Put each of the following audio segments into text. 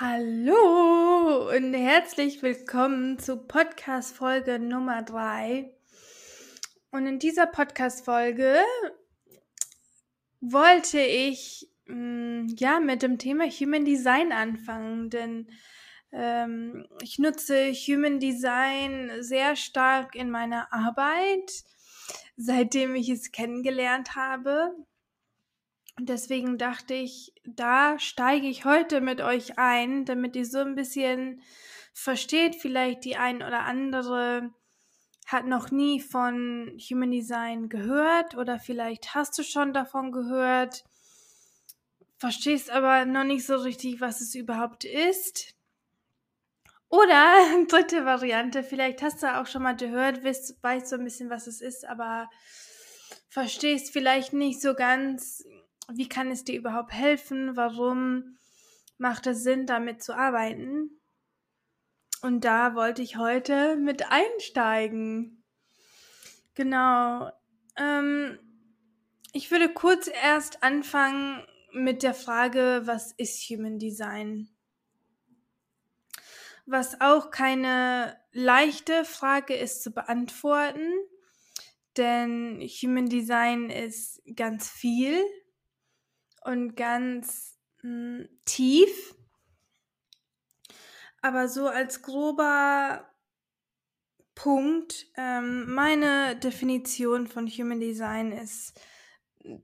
Hallo und herzlich willkommen zu Podcast Folge Nummer 3. Und in dieser Podcast Folge wollte ich mh, mm, ja mit dem Thema Human Design anfangen, denn ähm, ich nutze Human Design sehr stark in meiner Arbeit, seitdem ich es kennengelernt habe. Und deswegen dachte ich, da steige ich heute mit euch ein, damit ihr so ein bisschen versteht, vielleicht die ein oder andere hat noch nie von Human Design gehört oder vielleicht hast du schon davon gehört, verstehst aber noch nicht so richtig, was es überhaupt ist. Oder dritte Variante, vielleicht hast du auch schon mal gehört, weißt, weißt so ein bisschen, was es ist, aber verstehst vielleicht nicht so ganz, wie kann es dir überhaupt helfen? Warum macht es Sinn, damit zu arbeiten? Und da wollte ich heute mit einsteigen. Genau. Ähm, ich würde kurz erst anfangen mit der Frage, was ist Human Design? Was auch keine leichte Frage ist zu beantworten, denn Human Design ist ganz viel und ganz mh, hm, tief. Aber so als grober Punkt, ähm, meine Definition von Human Design ist,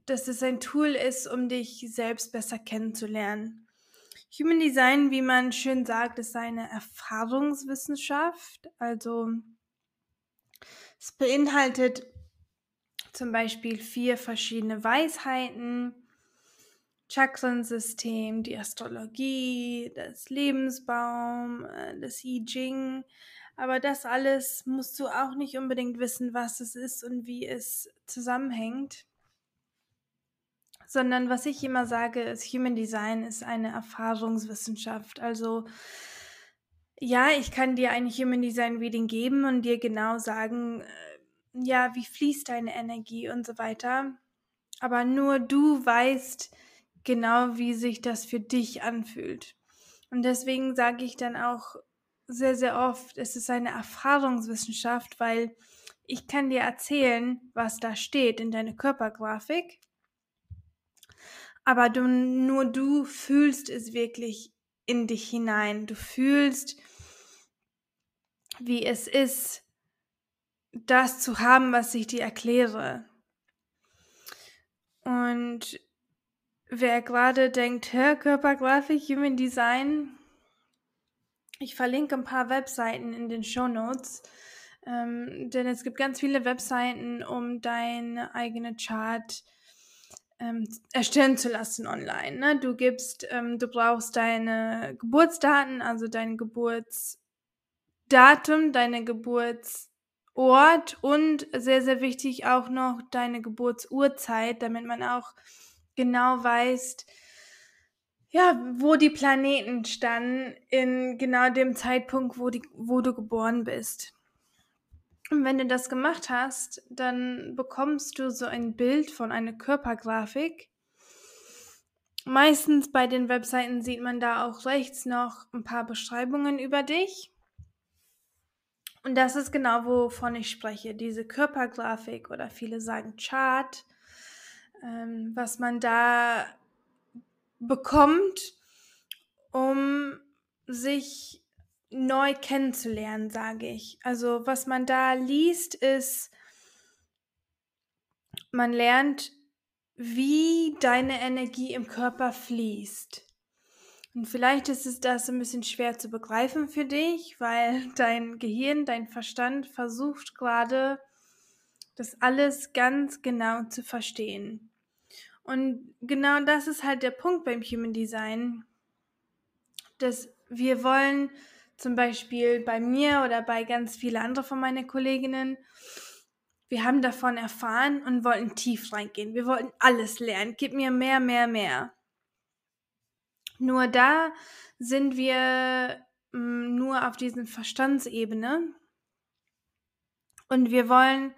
dass es ein Tool ist, um dich selbst besser kennenzulernen. Human Design, wie man schön sagt, ist eine Erfahrungswissenschaft. Also es beinhaltet zum Beispiel vier verschiedene Weisheiten, Chakrensystem, die Astrologie, das Lebensbaum, äh, das I Ching. Aber das alles musst du auch nicht unbedingt wissen, was es ist und wie es zusammenhängt. Sondern was ich immer sage, ist, Human Design ist eine Erfahrungswissenschaft. Also ja, ich kann dir ein Human Design Reading geben und dir genau sagen, äh, ja, wie fließt deine Energie und so weiter. Aber nur du weißt, genau wie sich das für dich anfühlt. Und deswegen sage ich dann auch sehr, sehr oft, es ist eine Erfahrungswissenschaft, weil ich kann dir erzählen, was da steht in deiner Körpergrafik, aber du, nur du fühlst es wirklich in dich hinein. Du fühlst, wie es ist, das zu haben, was ich dir erkläre. Und Wer gerade denkt, Hä, Körpergrafik, Human Design, ich verlinke ein paar Webseiten in den Show Notes, ähm, denn es gibt ganz viele Webseiten, um deine eigene Chart ähm, erstellen zu lassen online. Ne? Du gibst, ähm, du brauchst deine Geburtsdaten, also dein Geburtsdatum, deine Geburtsort und sehr, sehr wichtig auch noch deine Geburtsurzeit, damit man auch genau weißt, ja, wo die Planeten standen in genau dem Zeitpunkt, wo, die, wo du geboren bist. Und wenn du das gemacht hast, dann bekommst du so ein Bild von einer Körpergrafik. Meistens bei den Webseiten sieht man da auch rechts noch ein paar Beschreibungen über dich. Und das ist genau, wovon ich spreche. Diese Körpergrafik oder viele sagen Chart ähm, was man da bekommt, um sich neu kennenzulernen, sage ich. Also was man da liest, ist, man lernt, wie deine Energie im Körper fließt. Und vielleicht ist es das ein bisschen schwer zu begreifen für dich, weil dein Gehirn, dein Verstand versucht gerade, das alles ganz genau zu verstehen. Und genau das ist halt der Punkt beim Human Design, dass wir wollen zum Beispiel bei mir oder bei ganz vielen anderen von meinen Kolleginnen, wir haben davon erfahren und wollten tief reingehen. Wir wollten alles lernen. Gib mir mehr, mehr, mehr. Nur da sind wir mh, mm, nur auf diesen Verstandsebene und wir wollen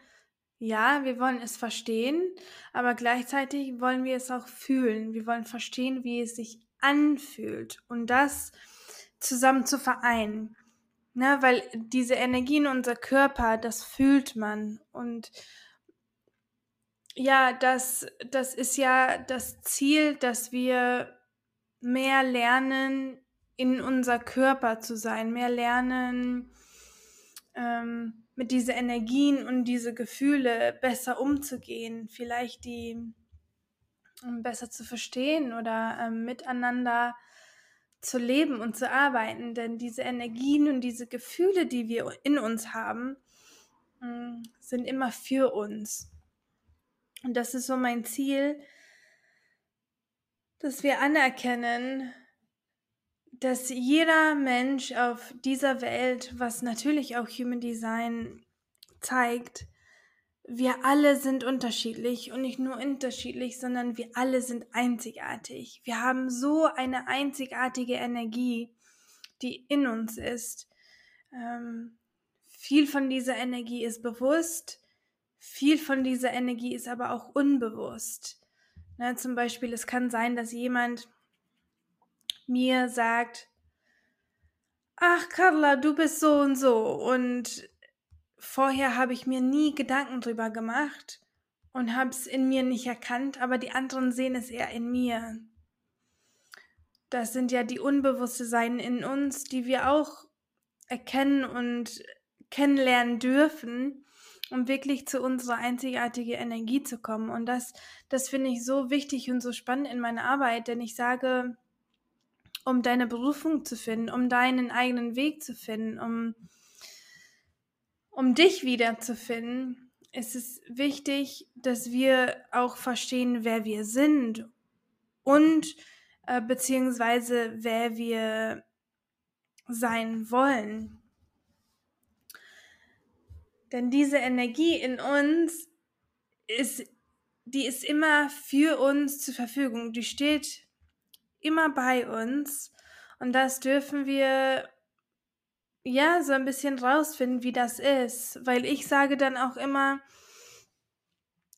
ja, wir wollen es verstehen, aber gleichzeitig wollen wir es auch fühlen. Wir wollen verstehen, wie es sich anfühlt und das zusammen zu vereinen. Ne, weil diese Energie in unser Körper, das fühlt man. Und ja, das, das ist ja das Ziel, dass wir mehr lernen, in unser Körper zu sein, mehr lernen, ähm, mit diesen Energien und diese Gefühle besser umzugehen, vielleicht die um besser zu verstehen oder ähm, miteinander zu leben und zu arbeiten. Denn diese Energien und diese Gefühle, die wir in uns haben, äh, sind immer für uns. Und das ist so mein Ziel, dass wir anerkennen, dass jeder Mensch auf dieser Welt, was natürlich auch Human Design zeigt, wir alle sind unterschiedlich und nicht nur unterschiedlich, sondern wir alle sind einzigartig. Wir haben so eine einzigartige Energie, die in uns ist. Ähm, viel von dieser Energie ist bewusst, viel von dieser Energie ist aber auch unbewusst. Ne, zum Beispiel, es kann sein, dass jemand mir sagt, ach Carla, du bist so und so. Und vorher habe ich mir nie Gedanken drüber gemacht und habe es in mir nicht erkannt, aber die anderen sehen es eher in mir. Das sind ja die unbewusste Seiten in uns, die wir auch erkennen und kennenlernen dürfen, um wirklich zu unserer einzigartigen Energie zu kommen. Und das, das finde ich so wichtig und so spannend in meiner Arbeit, denn ich sage, um deine Berufung zu finden, um deinen eigenen Weg zu finden, um, um dich wiederzufinden, ist es wichtig, dass wir auch verstehen, wer wir sind und äh, beziehungsweise wer wir sein wollen. Denn diese Energie in uns ist, die ist immer für uns zur Verfügung. Die steht immer bei uns. Und das dürfen wir ja so ein bisschen rausfinden, wie das ist. Weil ich sage dann auch immer,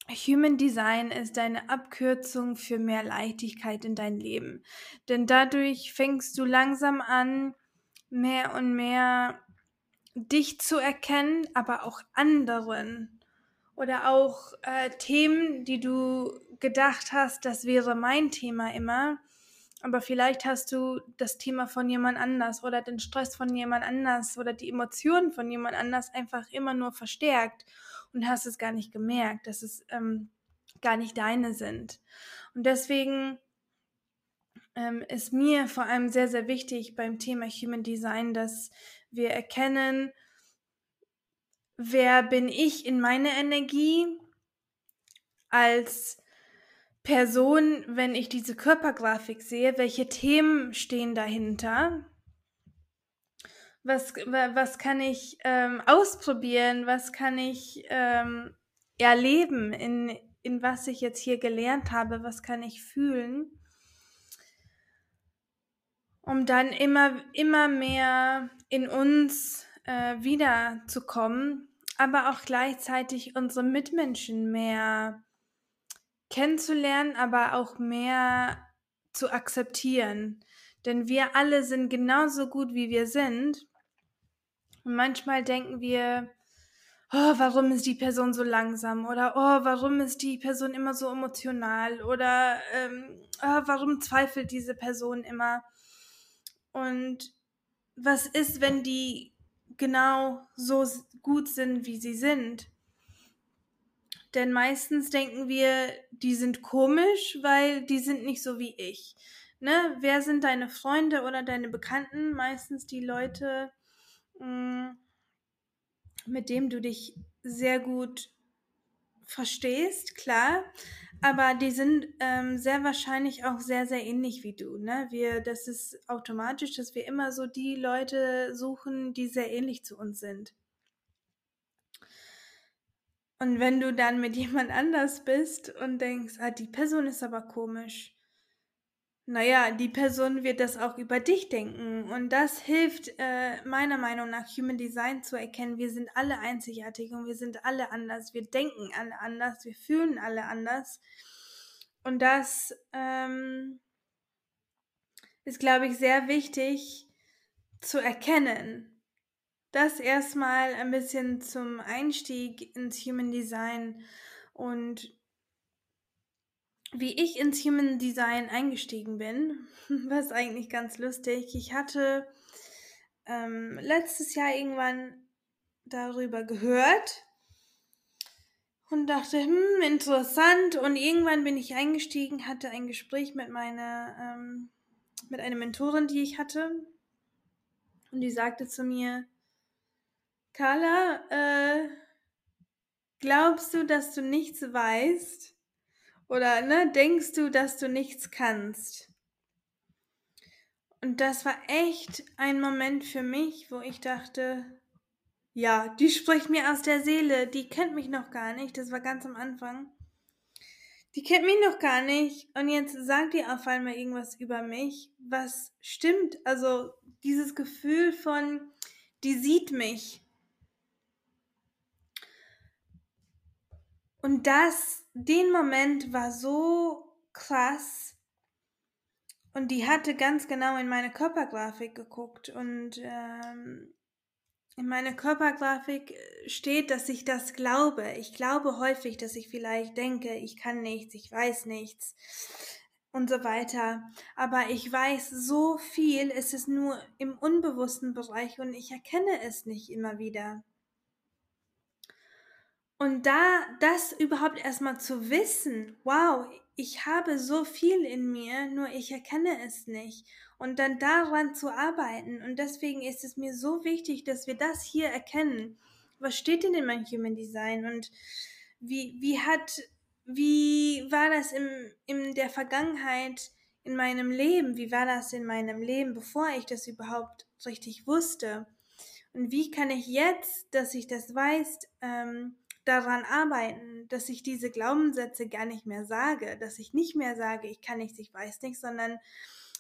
Human Design ist eine Abkürzung für mehr Leichtigkeit in dein Leben. Denn dadurch fängst du langsam an, mehr und mehr dich zu erkennen, aber auch anderen. Oder auch äh, Themen, die du gedacht hast, das wäre mein Thema immer, aber vielleicht hast du das Thema von jemand anders oder den Stress von jemand anders oder die Emotionen von jemand anders einfach immer nur verstärkt und hast es gar nicht gemerkt, dass es ähm, gar nicht deine sind. Und deswegen ähm, ist mir vor allem sehr, sehr wichtig beim Thema Human Design, dass wir erkennen, wer bin ich in meiner Energie als Person, wenn ich diese Körpergrafik sehe, welche Themen stehen dahinter? Was, was kann ich ähm, ausprobieren? Was kann ich ähm, erleben, in, in was ich jetzt hier gelernt habe? Was kann ich fühlen? Um dann immer, immer mehr in uns äh, wiederzukommen, aber auch gleichzeitig unsere Mitmenschen mehr kennenzulernen, aber auch mehr zu akzeptieren. Denn wir alle sind genauso gut, wie wir sind. Und manchmal denken wir, oh, warum ist die Person so langsam? Oder oh, warum ist die Person immer so emotional? Oder ähm, oh, warum zweifelt diese Person immer? Und was ist, wenn die genau so gut sind, wie sie sind? Denn meistens denken wir, die sind komisch, weil die sind nicht so wie ich. ne, wer sind deine Freunde oder deine Bekannten? Meistens die Leute, mm, mit denen du dich sehr gut verstehst, klar, aber die sind ähm, sehr wahrscheinlich auch sehr, sehr ähnlich wie du. Ne? Wir, das ist automatisch, dass wir immer so die Leute suchen, die sehr ähnlich zu uns sind. Und wenn du dann mit jemand anders bist und denkst, ah, die Person ist aber komisch, naja, die Person wird das auch über dich denken. Und das hilft äh, meiner Meinung nach, Human Design zu erkennen. Wir sind alle einzigartig und wir sind alle anders. Wir denken alle anders. Wir fühlen alle anders. Und das ähm, ist, glaube ich, sehr wichtig zu erkennen. Das erstmal ein bisschen zum Einstieg ins Human Design und wie ich ins Human Design eingestiegen bin, was eigentlich ganz lustig. Ich hatte ähm, letztes Jahr irgendwann darüber gehört und dachte, hm, interessant. Und irgendwann bin ich eingestiegen, hatte ein Gespräch mit meiner, ähm, mit einer Mentorin, die ich hatte. Und die sagte zu mir, Carla, äh, glaubst du, dass du nichts weißt? Oder ne, denkst du, dass du nichts kannst? Und das war echt ein Moment für mich, wo ich dachte, ja, die spricht mir aus der Seele, die kennt mich noch gar nicht, das war ganz am Anfang. Die kennt mich noch gar nicht und jetzt sagt die auf einmal irgendwas über mich, was stimmt. Also dieses Gefühl von, die sieht mich. Und das, den Moment war so krass. Und die hatte ganz genau in meine Körpergrafik geguckt. Und ähm, in meiner Körpergrafik steht, dass ich das glaube. Ich glaube häufig, dass ich vielleicht denke, ich kann nichts, ich weiß nichts und so weiter. Aber ich weiß so viel, es ist nur im unbewussten Bereich und ich erkenne es nicht immer wieder. Und da das überhaupt erstmal zu wissen, wow, ich habe so viel in mir, nur ich erkenne es nicht. Und dann daran zu arbeiten. Und deswegen ist es mir so wichtig, dass wir das hier erkennen. Was steht denn in meinem Human Design? Und wie, wie hat, wie war das im, in der Vergangenheit in meinem Leben? Wie war das in meinem Leben, bevor ich das überhaupt richtig wusste? Und wie kann ich jetzt, dass ich das weiß, ähm, daran arbeiten, dass ich diese Glaubenssätze gar nicht mehr sage, dass ich nicht mehr sage, ich kann nichts, ich weiß nichts, sondern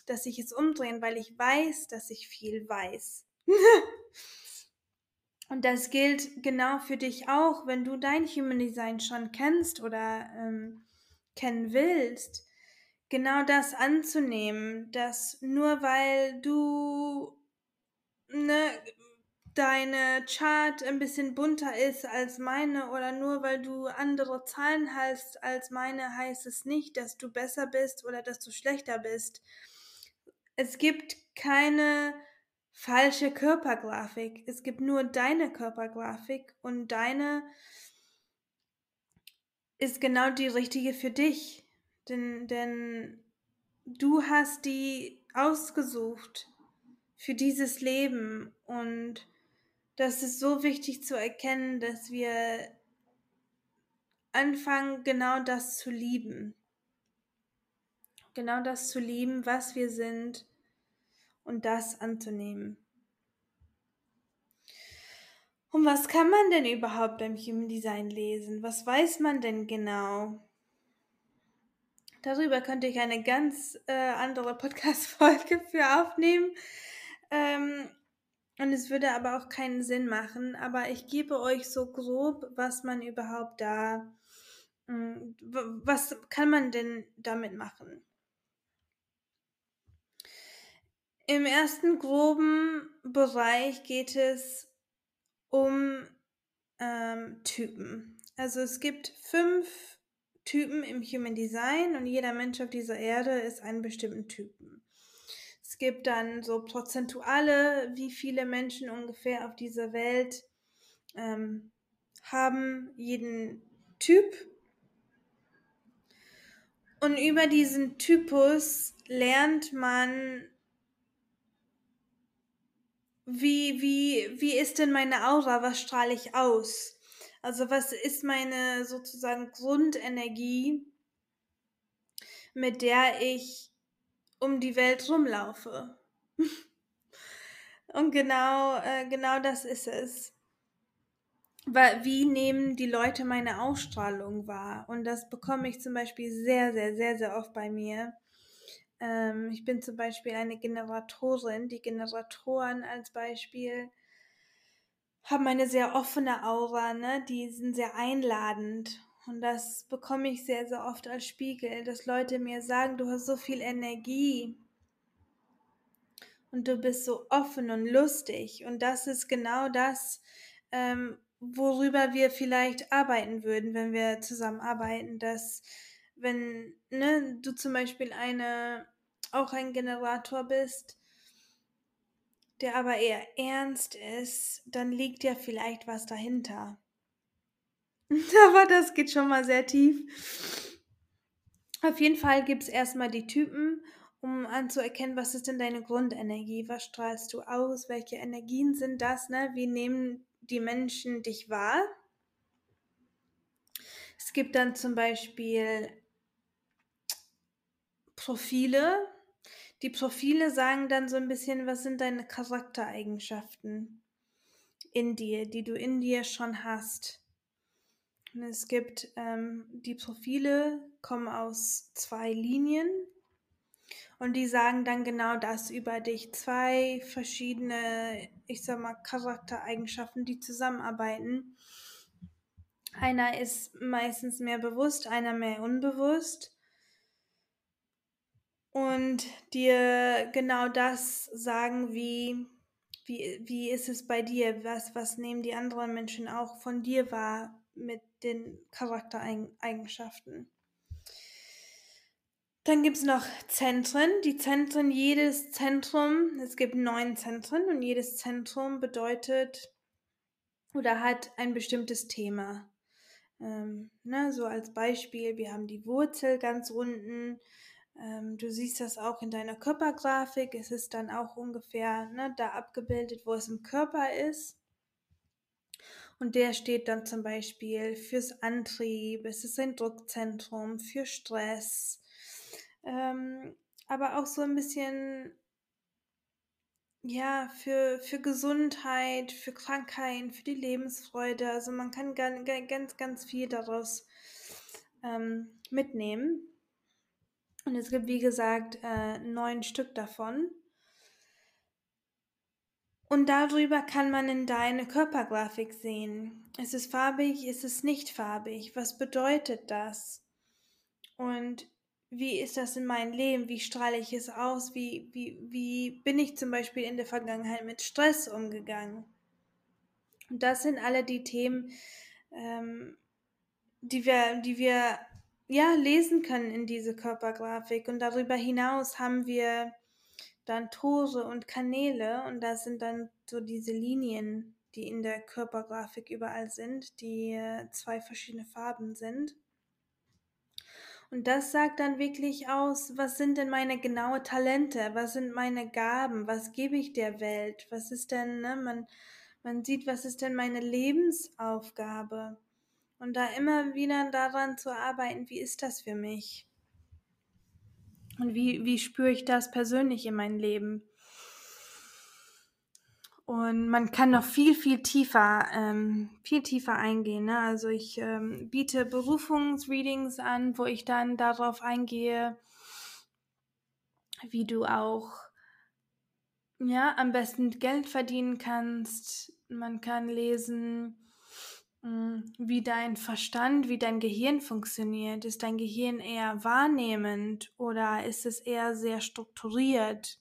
dass ich es umdrehen, weil ich weiß, dass ich viel weiß. Und das gilt genau für dich auch, wenn du dein Human Design schon kennst oder ähm, kennen willst. Genau das anzunehmen, dass nur weil du ne, deine Chart ein bisschen bunter ist als meine oder nur weil du andere Zahlen hast als meine, heißt es nicht, dass du besser bist oder dass du schlechter bist. Es gibt keine falsche Körpergrafik. Es gibt nur deine Körpergrafik und deine ist genau die richtige für dich. Denn, denn du hast die ausgesucht für dieses Leben und das ist so wichtig zu erkennen, dass wir anfangen, genau das zu lieben. Genau das zu lieben, was wir sind und das anzunehmen. Und was kann man denn überhaupt beim Human Design lesen? Was weiß man denn genau? Darüber könnte ich eine ganz äh, andere Podcast-Folge für aufnehmen. Ähm, und es würde aber auch keinen Sinn machen, aber ich gebe euch so grob, was man überhaupt da, hm, was kann man denn damit machen? Im ersten groben Bereich geht es um ähm, Typen. Also es gibt fünf Typen im Human Design und jeder Mensch auf dieser Erde ist einen bestimmten Typen. Gibt dann so prozentuale, wie viele Menschen ungefähr auf dieser Welt ähm, haben jeden Typ. Und über diesen Typus lernt man, wie, wie, wie ist denn meine Aura, was strahle ich aus? Also was ist meine sozusagen Grundenergie, mit der ich um die Welt rumlaufe? Und genau, äh, genau das ist es. Wie nehmen die Leute meine Ausstrahlung wahr? Und das bekomme ich zum Beispiel sehr, sehr, sehr, sehr oft bei mir. Ähm, ich bin zum Beispiel eine Generatorin. Die Generatoren als Beispiel haben eine sehr offene Aura, ne? die sind sehr einladend. Und das bekomme ich sehr, sehr oft als Spiegel, dass Leute mir sagen, du hast so viel Energie und du bist so offen und lustig. Und das ist genau das, ähm, worüber wir vielleicht arbeiten würden, wenn wir zusammenarbeiten, dass wenn ne, du zum Beispiel eine auch ein Generator bist, der aber eher ernst ist, dann liegt ja vielleicht was dahinter. aber das geht schon mal sehr tief. Auf jeden Fall gibt es erstmal die Typen, um anzuerkennen, was ist denn deine Grundenergie, was strahlst du aus, welche Energien sind das, ne? Wie nehmen die Menschen dich wahr? Es gibt dann zum Beispiel Profile. Die Profile sagen dann so ein bisschen, was sind deine Charaktereigenschaften in dir, die du in dir schon hast. Es gibt ähm, die Profile, kommen aus zwei Linien und die sagen dann genau das über dich. Zwei verschiedene, ich sag mal, Charaktereigenschaften, die zusammenarbeiten. Einer ist meistens mehr bewusst, einer mehr unbewusst. Und dir genau das sagen, wie, wie, wie ist es bei dir? Was, was nehmen die anderen Menschen auch von dir wahr mit den Charaktereigenschaften? Dann gibt es noch Zentren. Die Zentren, jedes Zentrum, es gibt neun Zentren und jedes Zentrum bedeutet oder hat ein bestimmtes Thema. Ähm, ne, so als Beispiel, wir haben die Wurzel ganz unten. Ähm, du siehst das auch in deiner Körpergrafik. Es ist dann auch ungefähr ne, da abgebildet, wo es im Körper ist. Und der steht dann zum Beispiel fürs Antrieb, es ist ein Druckzentrum, für Stress, ähm, aber auch so ein bisschen, ja, für, für Gesundheit, für Krankheiten, für die Lebensfreude. Also man kann ganz, ganz viel daraus ähm, mitnehmen. Und es gibt, wie gesagt, äh, neun Stück davon. Und darüber kann man in deine Körpergrafik sehen. Ist es farbig, ist es nicht farbig? Was bedeutet das? Und wie ist das in meinem Leben? Wie strahle ich es aus? Wie, wie, wie bin ich zum Beispiel in der Vergangenheit mit Stress umgegangen? Und das sind alle die Themen, ähm, die wir, die wir ja lesen können in diese Körpergrafik. Und darüber hinaus haben wir dann Tore und Kanäle und das sind dann so diese Linien, die in der Körpergrafik überall sind, die äh, zwei verschiedene Farben sind. Und das sagt dann wirklich aus, was sind denn meine genaue Talente, was sind meine Gaben, was gebe ich der Welt, was ist denn, ne, man, man sieht, was ist denn meine Lebensaufgabe. Und da immer wieder daran zu arbeiten, wie ist das für mich? Und wie, wie spüre ich das persönlich in meinem Leben? Und man kann noch viel, viel tiefer, ähm, viel tiefer eingehen. Ne? Also ich ähm, biete Berufungsreadings an, wo ich dann darauf eingehe, wie du auch ja, am besten Geld verdienen kannst. Man kann lesen, wie dein Verstand, wie dein Gehirn funktioniert. Ist dein Gehirn eher wahrnehmend oder ist es eher sehr strukturiert?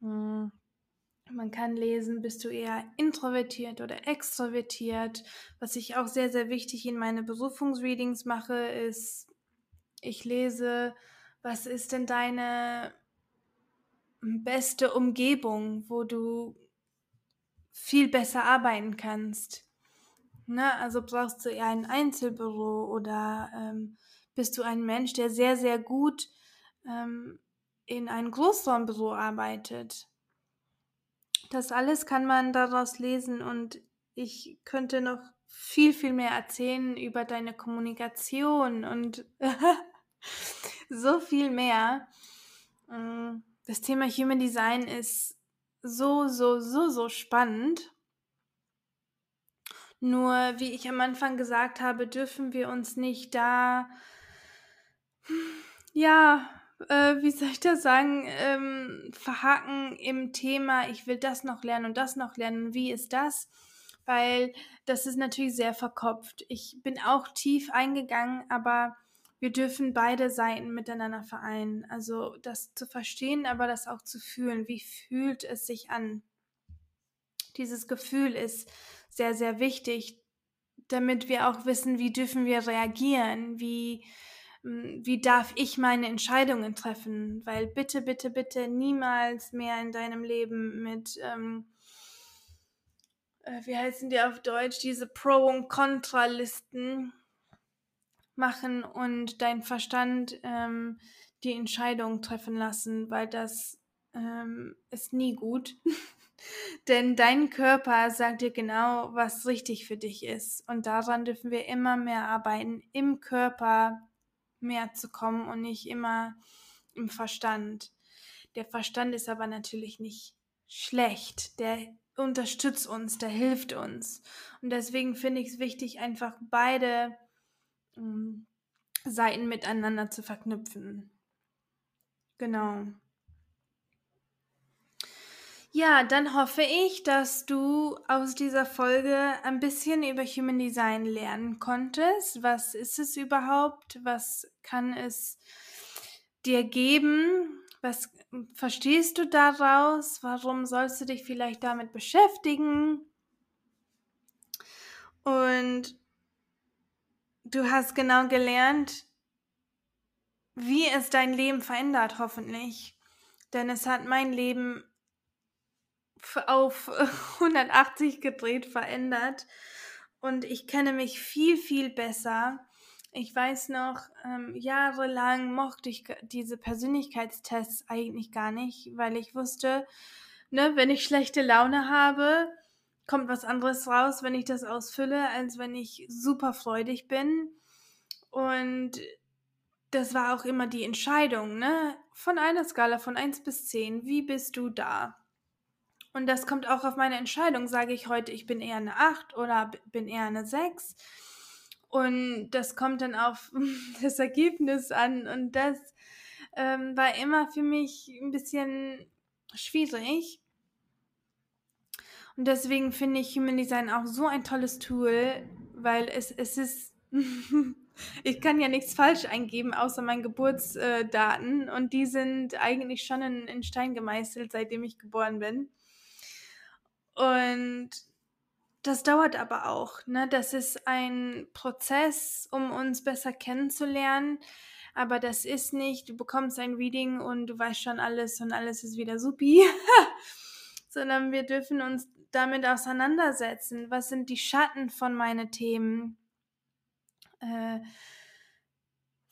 Hm, man kann lesen, bist du eher introvertiert oder extrovertiert. Was ich auch sehr, sehr wichtig in meine Berufungsreadings mache, ist, ich lese, was ist denn deine beste Umgebung, wo du viel besser arbeiten kannst. Ne? Also brauchst du eher ein Einzelbüro oder ähm, bist du ein Mensch, der sehr, sehr gut ähm, in einem Großraumbüro arbeitet. Das alles kann man daraus lesen und ich könnte noch viel, viel mehr erzählen über deine Kommunikation und so viel mehr. Mm, das Thema Human Design ist so, so, so, so spannend. Nur, wie ich am Anfang gesagt habe, dürfen wir uns nicht da, ja, äh, wie soll ich das sagen, ähm, verhaken im Thema, ich will das noch lernen und das noch lernen. Wie ist das? Weil das ist natürlich sehr verkopft. Ich bin auch tief eingegangen, aber wir dürfen beide Seiten miteinander vereinen. Also das zu verstehen, aber das auch zu fühlen. Wie fühlt es sich an? Dieses Gefühl ist sehr, sehr wichtig, damit wir auch wissen, wie dürfen wir reagieren, wie, hm, wie darf ich meine Entscheidungen treffen, weil bitte, bitte, bitte niemals mehr in deinem Leben mit, ähm, äh, wie heißen die auf Deutsch, diese Pro- und Kontralisten machen und dein Verstand ähm, die Entscheidung treffen lassen, weil das ähm, ist nie gut. Denn dein Körper sagt dir genau, was richtig für dich ist. Und daran dürfen wir immer mehr arbeiten, im Körper mehr zu kommen und nicht immer im Verstand. Der Verstand ist aber natürlich nicht schlecht. Der unterstützt uns, der hilft uns. Und deswegen finde ich es wichtig, einfach beide ähm, Seiten miteinander zu verknüpfen. Genau. Ja, dann hoffe ich, dass du aus dieser Folge ein bisschen über Human Design lernen konntest. Was ist es überhaupt? Was kann es dir geben? Was verstehst du daraus? Warum sollst du dich vielleicht damit beschäftigen? Und du hast genau gelernt, wie es dein Leben verändert, hoffentlich. Denn es hat mein Leben auf 180 gedreht verändert und ich kenne mich viel, viel besser. Ich weiß noch, ähm, jahrelang mochte ich diese Persönlichkeitstests eigentlich gar nicht, weil ich wusste, ne, wenn ich schlechte Laune habe, kommt was anderes raus, wenn ich das ausfülle, als wenn ich super freudig bin. Und das war auch immer die Entscheidung, ne? Von einer Skala von 1 bis 10, wie bist du da? Und das kommt auch auf meine Entscheidung. Sage ich heute, ich bin eher eine 8 oder bin eher eine 6. Und das kommt dann auf das Ergebnis an. Und das ähm, war immer für mich ein bisschen schwierig. Und deswegen finde ich Human Design auch so ein tolles Tool, weil es, es ist, ich kann ja nichts falsch eingeben, außer meinen Geburtsdaten. Und die sind eigentlich schon in, in Stein gemeißelt, seitdem ich geboren bin. Und das dauert aber auch. Ne? Das ist ein Prozess, um uns besser kennenzulernen. Aber das ist nicht, du bekommst ein Reading und du weißt schon alles und alles ist wieder supi. Sondern wir dürfen uns damit auseinandersetzen. Was sind die Schatten von meinen Themen? Äh,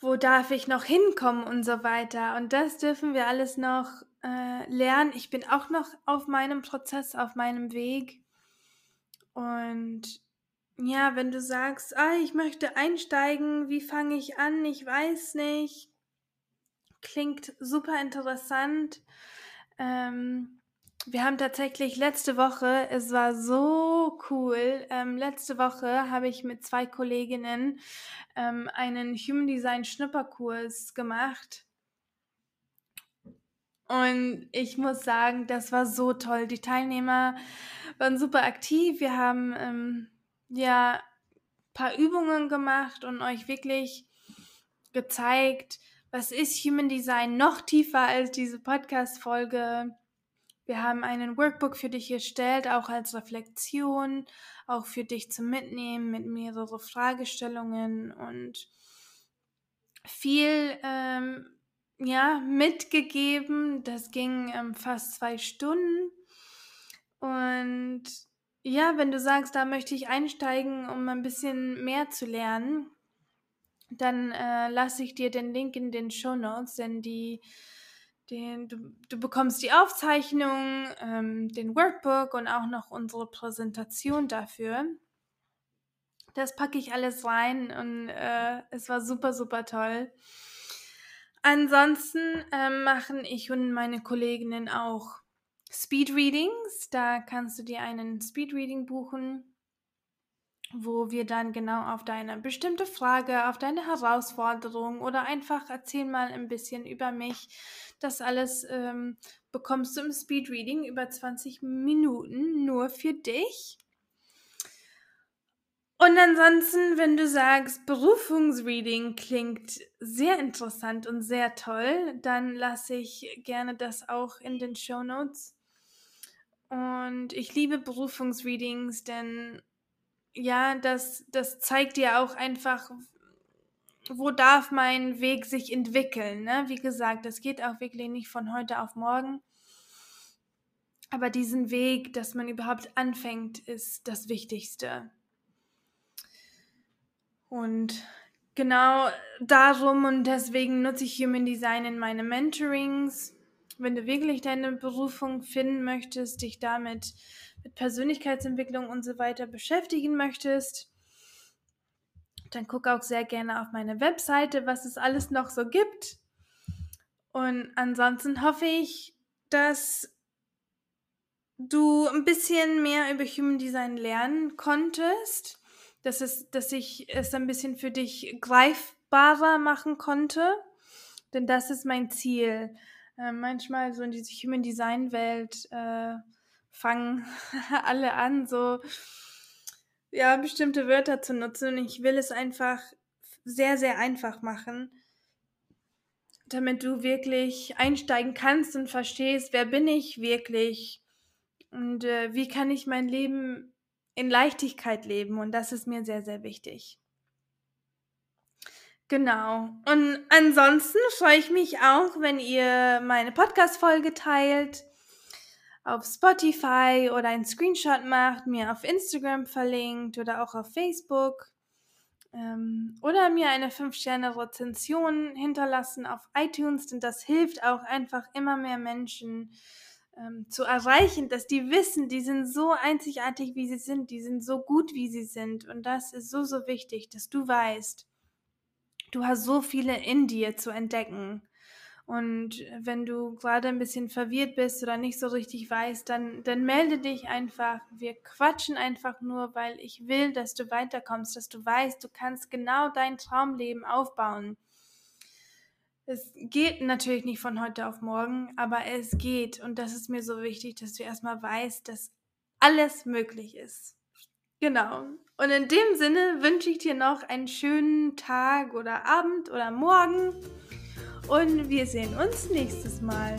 wo darf ich noch hinkommen und so weiter. Und das dürfen wir alles noch äh, lernen. Ich bin auch noch auf meinem Prozess, auf meinem Weg. Und ja, wenn du sagst, ah, ich möchte einsteigen, wie fange ich an? Ich weiß nicht. Klingt super interessant. Ähm, wir haben tatsächlich letzte Woche, es war so cool, ähm, letzte Woche habe ich mit zwei Kolleginnen ähm, einen Human Design Schnupperkurs gemacht. Und ich muss sagen, das war so toll. Die Teilnehmer waren super aktiv. Wir haben ähm, ja ein paar Übungen gemacht und euch wirklich gezeigt, was ist Human Design noch tiefer als diese Podcast-Folge. Wir haben einen Workbook für dich erstellt, auch als Reflexion, auch für dich zum Mitnehmen mit mehreren Fragestellungen und viel ähm, ja, mitgegeben. Das ging ähm, fast zwei Stunden. Und ja, wenn du sagst, da möchte ich einsteigen, um ein bisschen mehr zu lernen, dann äh, lasse ich dir den Link in den Show Notes, denn die, den, du, du bekommst die Aufzeichnung, ähm, den Workbook und auch noch unsere Präsentation dafür. Das packe ich alles rein und äh, es war super, super toll. Ansonsten ähm, machen ich und meine Kolleginnen auch Speedreadings. Da kannst du dir einen Speedreading buchen, wo wir dann genau auf deine bestimmte Frage, auf deine Herausforderung oder einfach erzähl mal ein bisschen über mich. Das alles ähm, bekommst du im Speedreading über 20 Minuten nur für dich. Und ansonsten, wenn du sagst, Berufungsreading klingt sehr interessant und sehr toll, dann lasse ich gerne das auch in den Show Notes. Und ich liebe Berufungsreadings, denn ja, das, das zeigt dir auch einfach, wo darf mein Weg sich entwickeln. Ne? Wie gesagt, das geht auch wirklich nicht von heute auf morgen. Aber diesen Weg, dass man überhaupt anfängt, ist das Wichtigste. Und genau darum und deswegen nutze ich Human Design in meine Mentorings. Wenn du wirklich deine Berufung finden möchtest, dich damit mit Persönlichkeitsentwicklung und so weiter beschäftigen möchtest, dann guck auch sehr gerne auf meine Webseite, was es alles noch so gibt. Und ansonsten hoffe ich, dass du ein bisschen mehr über Human Design lernen konntest dass, es, dass ich es ein bisschen für dich greifbarer machen konnte. Denn das ist mein Ziel. Äh, manchmal so in diese Human Design Welt äh, fangen alle an, so ja, bestimmte Wörter zu nutzen. Und ich will es einfach sehr, sehr einfach machen, damit du wirklich einsteigen kannst und verstehst, wer bin ich wirklich und äh, wie kann ich mein Leben in Leichtigkeit leben und das ist mir sehr, sehr wichtig. Genau. Und ansonsten freue ich mich auch, wenn ihr meine Podcast-Folge teilt, auf Spotify oder einen Screenshot macht, mir auf Instagram verlinkt oder auch auf Facebook ähm, oder mir eine 5-Sterne-Rezension hinterlassen auf iTunes, denn das hilft auch einfach immer mehr Menschen ähm, zu erreichen, dass die wissen, die sind so einzigartig, wie sie sind, die sind so gut, wie sie sind. Und das ist so, so wichtig, dass du weißt, du hast so viele in dir zu entdecken. Und wenn du gerade ein bisschen verwirrt bist oder nicht so richtig weißt, dann, dann melde dich einfach. Wir quatschen einfach nur, weil ich will, dass du weiterkommst, dass du weißt, du kannst genau dein Traumleben aufbauen. Es geht natürlich nicht von heute auf morgen, aber es geht. Und das ist mir so wichtig, dass du erstmal weißt, dass alles möglich ist. Genau. Und in dem Sinne wünsche ich dir noch einen schönen Tag oder Abend oder Morgen. Und wir sehen uns nächstes Mal.